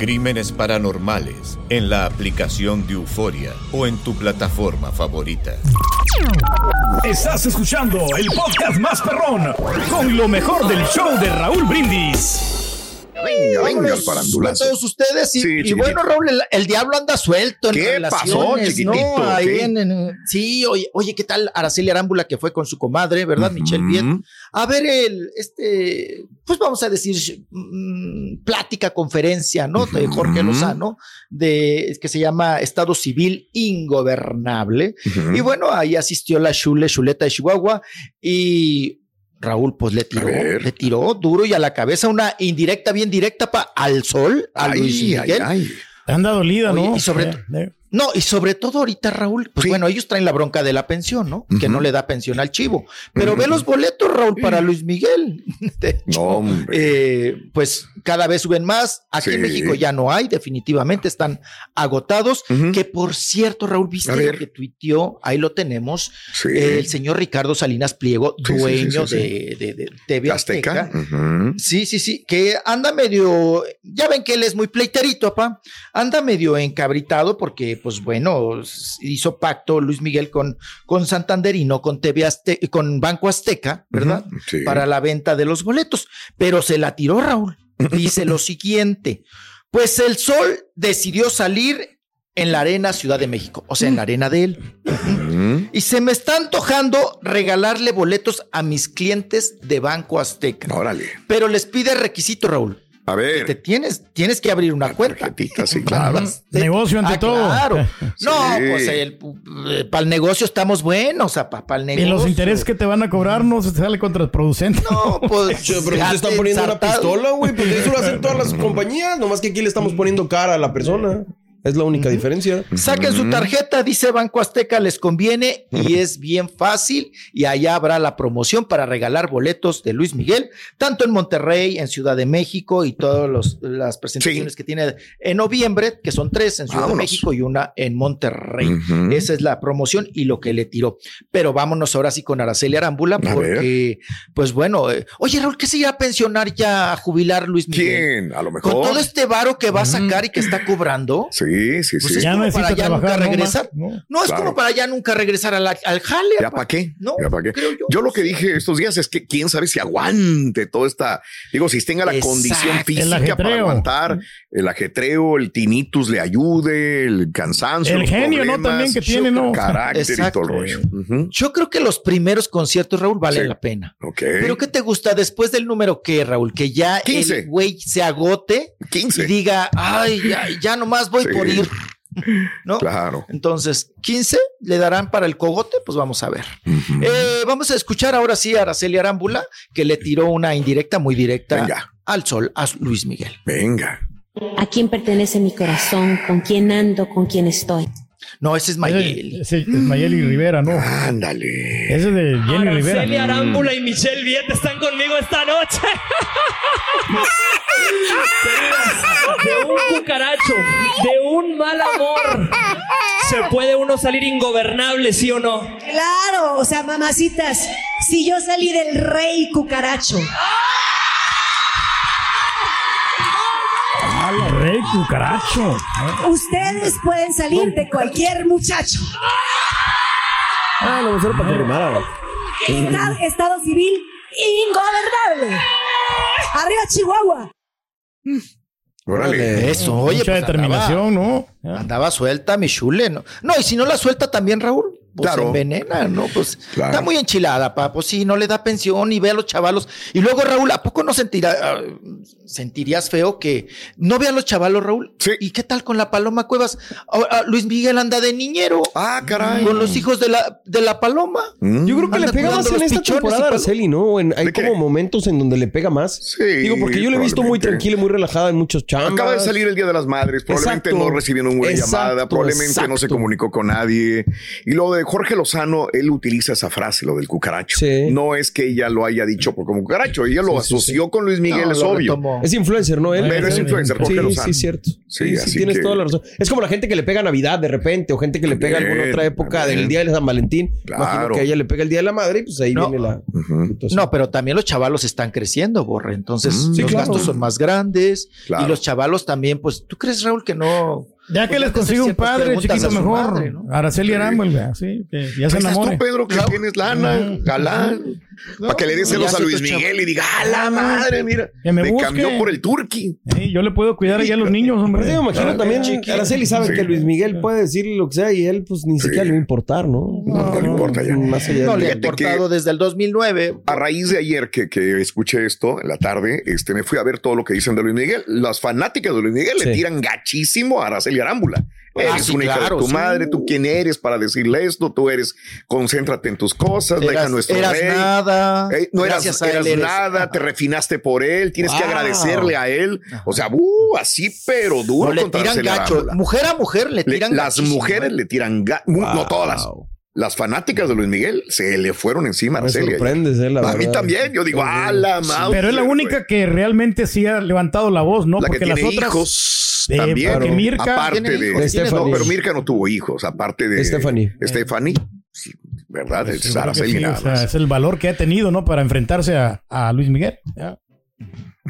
Crímenes Paranormales en la aplicación de Euforia o en tu plataforma favorita. Estás escuchando el podcast más perrón con lo mejor del show de Raúl Brindis. Venga, venga, el Vámonos parandulazo. a todos ustedes. Y, Sí, y bueno, Raúl, el, el diablo anda suelto en ¿Qué pasó, ¿no? chiquitito? Ahí ¿Qué? en- en- sí, oye, oye, ¿qué tal Araceli Arámbula que fue con su comadre, verdad, Michelle Viet? A ver, el, este, pues vamos a decir, mm, plática, conferencia, ¿no? De Jorge Ujú. Lozano, de, que se llama Estado Civil Ingobernable. Ujú. Y bueno, ahí asistió la Chule, Chuleta de Chihuahua y Raúl, pues le tiró, le tiró duro y a la cabeza una indirecta, bien directa pa, al sol, a Luis Ay, ay, Miguel. ay. Anda dolida, Oye, ¿no? y sobre Eh, eh. No, y sobre todo ahorita, Raúl, pues Sí. bueno, ellos traen la bronca de la pensión, ¿no? Que no le da pensión al chivo. Pero ve los boletos, Raúl, para Luis Miguel. De hecho, No, hombre. eh, pues cada vez suben más. Aquí en. México ya no hay, definitivamente están agotados. Que por cierto, Raúl, viste lo que tuiteó, ahí lo tenemos, Sí. el señor Ricardo Salinas Pliego, dueño. De, de, de TV Azteca. Sí, sí, sí, que anda medio, ya ven que él es muy pleiterito, papá, anda medio encabritado porque, pues bueno, hizo pacto Luis Miguel con, con Santander y no con TV Azte- con Banco Azteca, ¿verdad? Sí. Para la venta de los boletos, pero se la tiró Raúl. Dice lo siguiente, pues el sol decidió salir en la arena Ciudad de México, o sea, en la arena de él. Y se me está antojando regalarle boletos a mis clientes de Banco Azteca. Órale. Pero les pide requisito, Raúl. A Te ver. tienes, tienes que abrir una cuenta. Sí, claro. Negocio ante Ah, todo. Claro. No, Sí. pues para el negocio estamos buenos, para el Y negocio. los intereses que te van a cobrar no se te sale contraproducente. No, pues. Che, pero ya te están te poniendo una pistola, güey. Pues eso lo hacen todas las compañías. Nomás que aquí le estamos poniendo cara a la persona. Es la única diferencia. Saquen su tarjeta, dice Banco Azteca, les conviene y es bien fácil. Y allá habrá la promoción para regalar boletos de Luis Miguel, tanto en Monterrey, en Ciudad de México y todas las presentaciones Sí. que tiene en noviembre, que son tres en Ciudad Vámonos. de México y una en Monterrey. Esa es la promoción y lo que le tiró. Pero vámonos ahora sí con Araceli Arámbula, porque, pues bueno, eh, oye Raúl, ¿qué se irá a pensionar ya a jubilar Luis Miguel? ¿Quién? A lo Con mejor. todo este varo que va a sacar y que está cobrando. Sí, sí, Pues sí. es ya como para ya nunca ¿no, regresar. No. No es Claro. como para ya nunca regresar a la- al jale. ¿Ya apa. para qué? No, ¿Ya para qué? creo yo. Yo lo que dije estos días es que quién sabe si aguante toda esta, digo, si tenga la Exacto. condición física para aguantar el ajetreo, el tinnitus le ayude, el cansancio. El genio, ¿no? También que tiene, ¿no? Carácter Exacto. y todo el rollo. Yo creo que los primeros conciertos, Raúl, valen Sí. la pena. Ok. Pero ¿qué te gusta después del número qué, Raúl? Que ya 15. el güey se agote 15. y diga, ay, ya, ya nomás voy Sí. por ir. ¿No? Claro. Entonces, 15 le darán para el cogote, pues vamos a ver. Eh, vamos a escuchar ahora sí a Araceli Arámbula, que le tiró una indirecta muy directa Venga. al sol, a Luis Miguel. Venga. ¿A quién pertenece mi corazón? ¿Con quién ando? ¿Con quién estoy? No, ese es Mayeli. Ese es Mayeli Rivera, ¿no? Ándale. Ese es de Jenny Araceli Rivera. Arámbula y Michelle Viet están conmigo esta noche. de un cucaracho, de un mal amor, se puede uno salir ingobernable, ¿sí o no? Claro, o sea, mamacitas, si yo salí del rey cucaracho, Ah, la rey cucaracho. ustedes pueden salir de cualquier muchacho. Ah, no, era para que rimara. Estado, estado civil ingobernable. Arriba Chihuahua. Órale. Eso, oye, Mucha pues determinación, andaba, ¿no? Andaba suelta, mi chule, ¿no? No, y si no la suelta también, Raúl, pues Claro. envenena, ¿no? Pues Claro. está muy enchilada, pa, pues sí, no le da pensión y ve a los chavalos. Y luego, Raúl, ¿a poco no sentirá, ah, sentirías feo que no vean los chavalos, Raúl? Sí. ¿Y qué tal con la Paloma Cuevas? Ah, ah, Luis Miguel anda de niñero. Ah, caray. Con los hijos de la, de la Paloma. Mm. Yo creo que Anda le pega más en esta temporada a Araceli, ¿no? En- hay como momentos en donde le pega más. Sí, Digo, porque yo le he visto muy tranquila, y muy relajada en muchos chambas. Acaba de salir el Día de las Madres, probablemente Exacto. no recibió ninguna Exacto, llamada, probablemente no se comunicó con nadie. Y lo de Jorge Lozano, él utiliza esa frase, lo del cucaracho. Sí. No es que ella lo haya dicho por como cucaracho, ella lo Sí, sí, asoció con Luis Miguel, No, es obvio. retomó. Es influencer, ¿no? Él. Pero es influencer, Jorge Sí, Lozano. sí, cierto. Sí, Sí, sí, así tienes que- toda la razón. Es como la gente que le pega Navidad de repente, o gente que le pega alguna otra época del Día de San Valentín. Claro. Imagino que a ella le pega el Día de la Madre y pues ahí No. viene la situación. No, pero también los chavalos están creciendo, Borre. Entonces, Mm, los sí, claro. gastos son más grandes. Claro. Y los chavalos también, pues, ¿tú crees, Raúl, que no? Ya que Pues les consigue un padre chiquito mejor. madre, ¿no? Araceli Sí. Güey, sí, que ya se estás tú, enamore. Pedro, que tienes lana, galán. para que le des celos a Luis Miguel y diga, ¡a la madre! Mira, Que me busque. cambió por el turqui. Sí, yo le puedo cuidar allá a los niños, hombre. Pues yo me imagino Ah, también, chiquito. Araceli sabe Sí. que Luis Miguel puede decir lo que sea y él pues ni Sí. siquiera le va a importar, ¿no? No, no le importa ya. Más allá No le ha importado desde el 2009. A raíz de ayer que, que escuché esto en la tarde, este, me fui a ver todo lo que dicen de Luis Miguel. Las fanáticas de Luis Miguel le Sí. tiran gachísimo a Araceli Arámbula. Ah, Eres sí, una hija claro, de tu sí. madre, tú quién eres para decirle esto, tú eres, concéntrate en tus cosas, deja a Eras, nuestro eras rey. nada. Eh, no eras, eres- nada, te refinaste por él, tienes que agradecerle a él. O sea, uh, así, pero duro No le tiran gacho. Mujer a mujer le Le- tiran las mujeres ¿eh? le tiran ga- mu- no todas. Las fanáticas de Luis Miguel se le fueron encima a sorprendes, eh, la a mí también, yo digo, a la madre. Pero es la única que realmente sí ha levantado la voz, ¿no? La que Porque las otras. hijos También. porque Mirka aparte de, hijos, De Stephanie. No, pero Mirka no tuvo hijos, aparte de Stephanie. Stephanie, sí, ¿verdad? Sí, Es sí, o sea, el valor que ha tenido, ¿no? Para enfrentarse a, a Luis Miguel. Ya.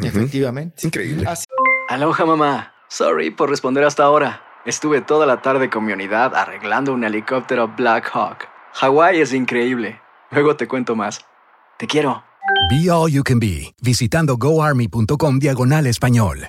Efectivamente. Increíble. Así- Aloha mamá. Sorry por responder hasta ahora. Estuve toda la tarde con mi unidad arreglando un helicóptero Black Hawk. Hawái es increíble. Luego te cuento más. Te quiero. Be All You Can Be, visitando goarmy.com diagonal español.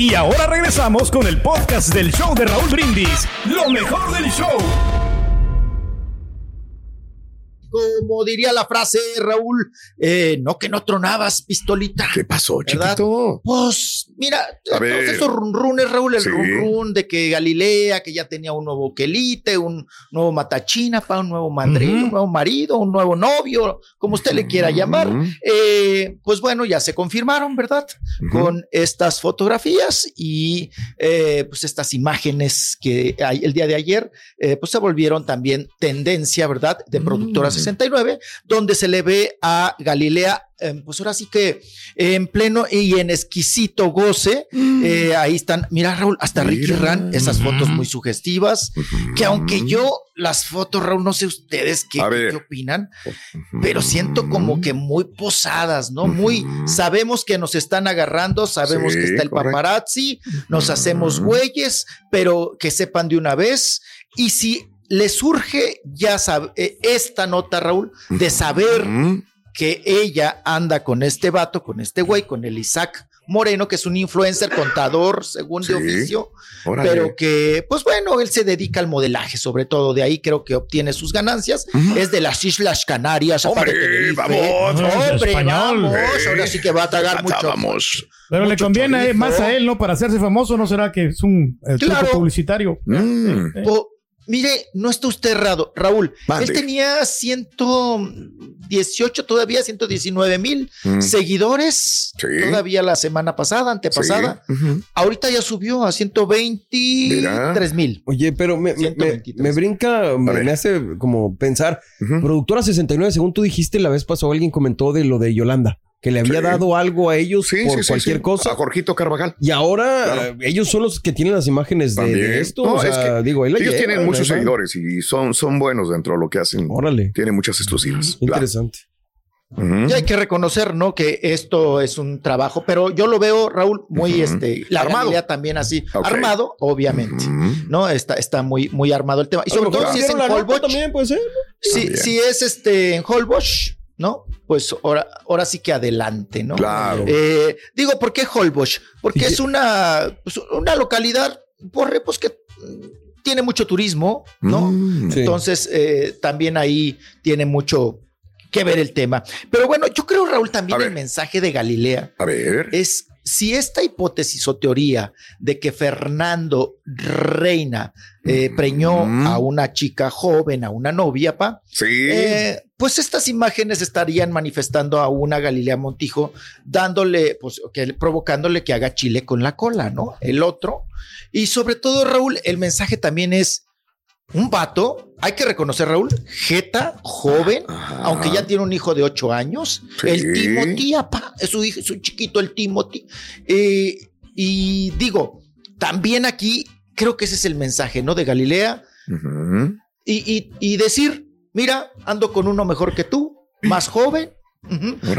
Y ahora regresamos con el podcast del show de Raúl Brindis. Lo mejor del show. Como diría la frase, Raúl, eh, no que no tronabas, pistolita. ¿Qué pasó, ¿Verdad? chiquito? Pues mira, A todos ver. esos runrunes, Raúl, el Sí. run de que Galilea, que ya tenía un nuevo quelite, un nuevo matachina, pa, un nuevo mandril, un nuevo marido, un nuevo novio, como usted le quiera llamar. Eh, pues bueno, ya se confirmaron, ¿verdad? Con estas fotografías y eh, pues estas imágenes que hay el día de ayer, eh, pues se volvieron también tendencia, ¿verdad? De Productora 69, donde se le ve a Galilea eh, pues ahora sí que en pleno y en exquisito goce, eh, ahí están, mira Raúl, hasta Ricky. Ran, esas fotos muy sugestivas, que aunque yo las fotos, Raúl, no sé ustedes qué, opinan, pero siento como que muy posadas, ¿no? Muy, sabemos que nos están agarrando, sabemos Sí, que está el correcto. paparazzi, nos hacemos güeyes, pero que sepan de una vez, y si le surge ya eh, esta nota, Raúl, de saber que ella anda con este vato, con este güey, con el Isaac Moreno, que es un influencer, contador, según Sí. de oficio, Órale. pero que, pues bueno, él se dedica al modelaje, sobre todo de ahí creo que obtiene sus ganancias. Es de las Islas Canarias. Hombre, aparte Tenerife. vamos. Hombre, Español. vamos. Eh, Ahora sí que va a tragar mucho. Vamos. Pero le conviene chorizo. más a él, ¿no? Para hacerse famoso, ¿no será que es un eh, truco Claro. publicitario? Mm. Eh, Mire, no está usted errado, Raúl. Mande. Él tenía 118, todavía 119 mil Mm. seguidores. Sí. Todavía la semana pasada, antepasada. Ahorita ya subió a 123 mil. Oye, pero me, me- me- me brinca, me, me hace como pensar. Productora 69, según tú dijiste la vez pasada, alguien comentó de lo de Yolanda, que le había Sí. dado algo a ellos Sí, por sí, cualquier sí. cosa. A Jorgito Carvajal. Y ahora Claro. eh, ellos son los que tienen las imágenes de, esto. No, o sea, es que digo, ellos tienen muchos seguidores y son, son buenos dentro de lo que hacen. Órale. Tienen muchas exclusivas. Interesante. Y hay que reconocer, ¿no? Que esto es un trabajo, pero yo lo veo, Raúl, muy Ujú. este, la Armado. También así, armado, obviamente, ¿no? Está, está muy, muy armado el tema. Y sobre todo si es en Holbox, también puede ser. si es este en Holbox, ¿no? Pues ahora, ahora sí que adelante, ¿no? Claro. Eh, digo, ¿por qué Holbox? Porque es una, pues, una localidad, por, pues que mm, tiene mucho turismo, ¿no? Mm. Sí. Entonces, eh, también ahí tiene mucho que ver el tema. Pero bueno, yo creo, Raúl, también A ver. el mensaje de Galilea A ver. es si esta hipótesis o teoría de que Fernando Reina eh, preñó Mm. a una chica joven, a una novia, pa, Sí. eh, pues estas imágenes estarían manifestando a una Galilea Montijo, dándole, pues, que, provocándole que haga chile con la cola, ¿no? El otro. Y sobre todo, Raúl, el mensaje también es un vato, hay que reconocer, Raúl, Jeta, joven, Ajá. aunque ya tiene un hijo de ocho años, Sí. el Timothy, apá, es su hijo, su chiquito, el Timothy. Eh, y digo, también aquí creo que ese es el mensaje, ¿no? De Galilea y, y- y decir, mira, ando con uno mejor que tú, más joven.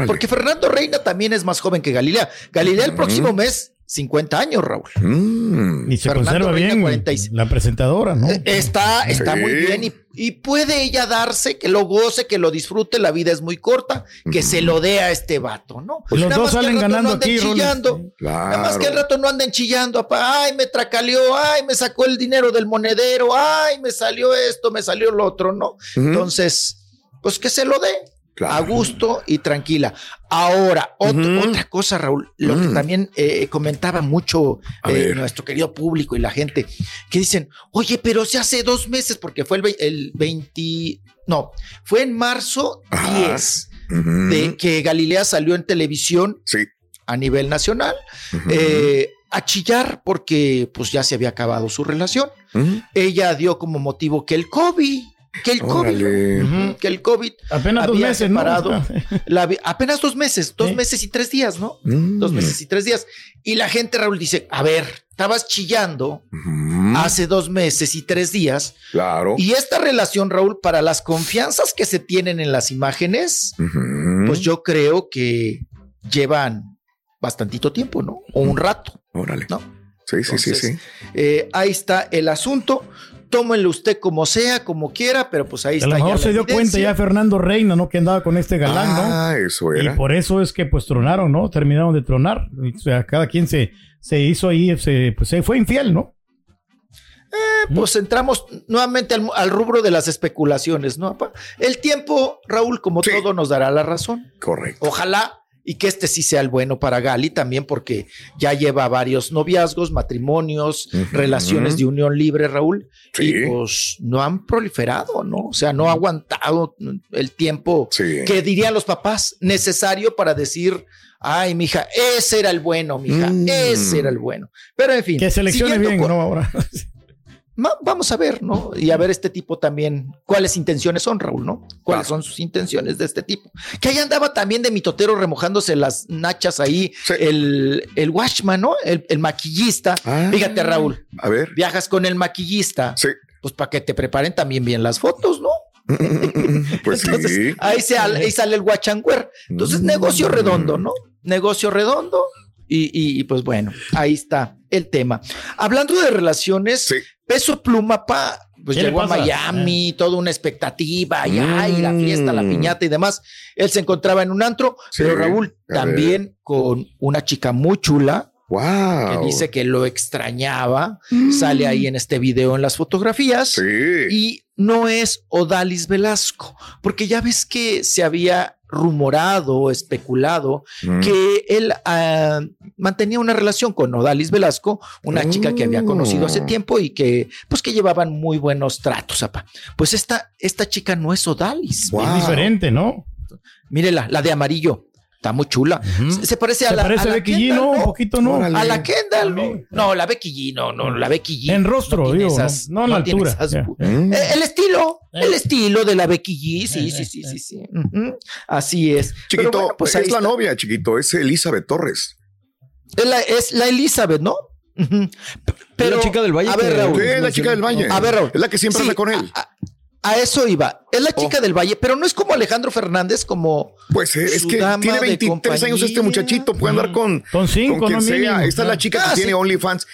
Porque Fernando Reina también es más joven que Galilea. Galilea el próximo mes, 50 años, Raúl. Mm. Y se Fernando conserva Reina, bien 46. la presentadora, ¿no? Eh, Está, está Sí. muy bien y, y puede ella darse, que lo goce, que lo disfrute, la vida es muy corta, que se lo dé a este vato, ¿no? Pues los Nada dos más salen ganando no anden aquí, chillando. Nada más que al Claro. rato no anden chillando, ay, me tracaleó, ay, me sacó el dinero del monedero, ay, me salió esto, me salió lo otro, ¿no? Entonces, pues que se lo dé Claro. a gusto y tranquila. Ahora, otra cosa, Raúl, lo que Mm. también eh, comentaba mucho eh, nuestro querido público y la gente, que dicen, oye, pero si hace dos meses, porque fue el, el 20, no, fue en marzo Ajá. 10 Ujú. de que Galilea salió en televisión Sí. a nivel nacional eh, a chillar porque pues ya se había acabado su relación. Ella dio como motivo que el COVID, que el COVID, que el COVID Apenas dos meses, ¿no? la apenas dos meses, dos meses y tres días, ¿no? Mm. Dos meses y tres días. Y la gente, Raúl, dice, a ver, estabas chillando hace dos meses y tres días. Claro. Y esta relación, Raúl, para las confianzas que se tienen en las imágenes, pues yo creo que llevan bastantito tiempo, ¿no? O un rato, Órale. ¿no? Sí, sí, sí, sí. eh, ahí está el asunto. Tómenlo usted como sea, como quiera, pero pues ahí A está. lo ya mejor se dio cuenta ya Fernando Reina, ¿no? Que andaba con este galán, ¿no? Ah, eso Y era. por eso es que pues tronaron, ¿no? Terminaron de tronar. O sea, cada quien se, se hizo ahí, se, pues se fue infiel, ¿no? Pues entramos nuevamente al, al rubro de las especulaciones, ¿no? El tiempo, Raúl, como Sí. todo, nos dará la razón. Correcto. Ojalá y que este sí sea el bueno para Gali también, porque ya lleva varios noviazgos, matrimonios, relaciones de unión libre, Raúl, Sí. y pues no han proliferado, ¿no? O sea, no ha aguantado el tiempo Sí. que dirían los papás necesario para decir, ay, mija, ese era el bueno, mija, Mm. ese era el bueno. Pero en fin. Que seleccione bien, con- ¿no? Ahora. Vamos a ver, ¿no? Y a ver este tipo también, cuáles intenciones son, Raúl, ¿no? ¿Cuáles Claro. son sus intenciones de este tipo? Que ahí andaba también de mitotero remojándose las nachas ahí, Sí. el, el washman, ¿no? El, el maquillista. Ah. Fíjate, Raúl, A ver. viajas con el maquillista, Sí. pues para que te preparen también bien las fotos, ¿no? Pues Entonces, sí. ahí, se, ahí sale el guachanguer. Entonces, Mm. negocio redondo, ¿no? Negocio redondo. Y, y- y, pues bueno, ahí está el tema. Hablando de relaciones, Sí. Peso Pluma, pa, pues ¿Qué le llegó a? Miami, toda una expectativa, y, ay, la fiesta, la Mm. piñata y demás. Él se encontraba en un antro, Sí, pero Raúl también con una chica muy chula, Wow. Que dice que lo extrañaba. Sale ahí en este video en las fotografías. Y no es Odalis Velasco, porque ya ves que se había rumorado, especulado, Mm. que él ah, mantenía una relación con Odalis Velasco, una chica que había conocido hace Oh. tiempo y que, pues, que llevaban muy buenos tratos. apa. Pues esta, esta chica no es Odalis. Es diferente, ¿no? Mírela, la de amarillo. Está muy chula. Se- Se parece a Se la. parece a la Becky G, Kendall, ¿no? Un poquito, ¿no? A la. Kendall, ¿no? No, la Becky G, no, no, la Becky G. En rostro, no digo, no- esas- no en la altura, esas Eh, el estilo, el estilo de la Becky G, sí, sí, sí, sí, sí. Así es. Chiquito, bueno, pues es la novia, chiquito, es Elizabeth Torres. Es la, es la Elizabeth, ¿no? Pero, la chica del Valle A ver, Raúl. Sí, es la chica del Valle. A ver, Raúl. Es la que siempre Sí, anda con él. A, a eso iba. Es la chica del Valle, pero no es como Alejandro Fernández, como. Pues eh, es que tiene de 23 años este muchachito, puede andar con, Con cinco, con quien no sea. mínimo. Esta es la chica Ah, que sí. tiene OnlyFans.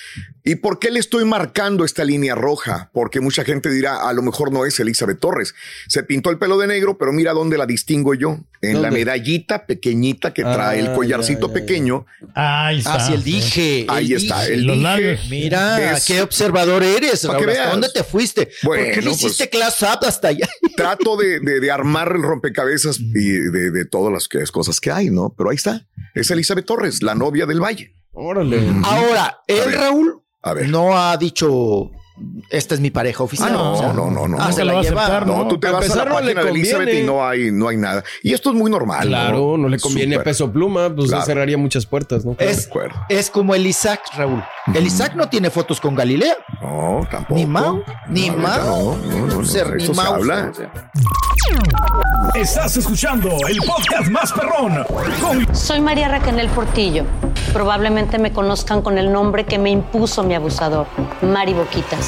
¿Y por qué le estoy marcando esta línea roja? Porque mucha gente dirá, a lo mejor no es Elizabeth Torres. Se pintó el pelo de negro, pero mira dónde la distingo yo. En la medallita pequeñita que trae Ah, el collarcito ya, ya, ya. pequeño. Ahí está. Ah, sí, el dije. el Ahí está, dije. el Los dije. labios. Mira, Es- qué observador eres, que Raúl. ¿Hasta veas. dónde te fuiste? ¿Por qué no hiciste pues- class up hasta allá? Trato de, de- de armar el rompecabezas y de, de todas las que- cosas que hay, ¿no? Pero ahí está. Es Elizabeth Torres, la novia del Valle. Órale. Ahora, él, ver. Raúl, A ver. no ha dicho esta es mi pareja oficial. Ah, no, O sea, no, no, no, Ah, no. se la va a aceptar, No, No, tú te vas a la empezar, no le página de Elizabeth y no hay, no hay nada. Y esto es muy normal. Claro, no le conviene a Súper. peso pluma, pues Claro. cerraría muchas puertas, ¿no? Es, como el Isaac, Raúl. El Isaac no tiene fotos con Galilea. No, tampoco. Ni Mau, ni No, Mau. No, no, no, no, Ser- ni Mau, habla. Estás escuchando el podcast más perrón con Soy María Raquel Portillo. Probablemente me conozcan con el nombre que me impuso mi abusador, Mari Boquitas.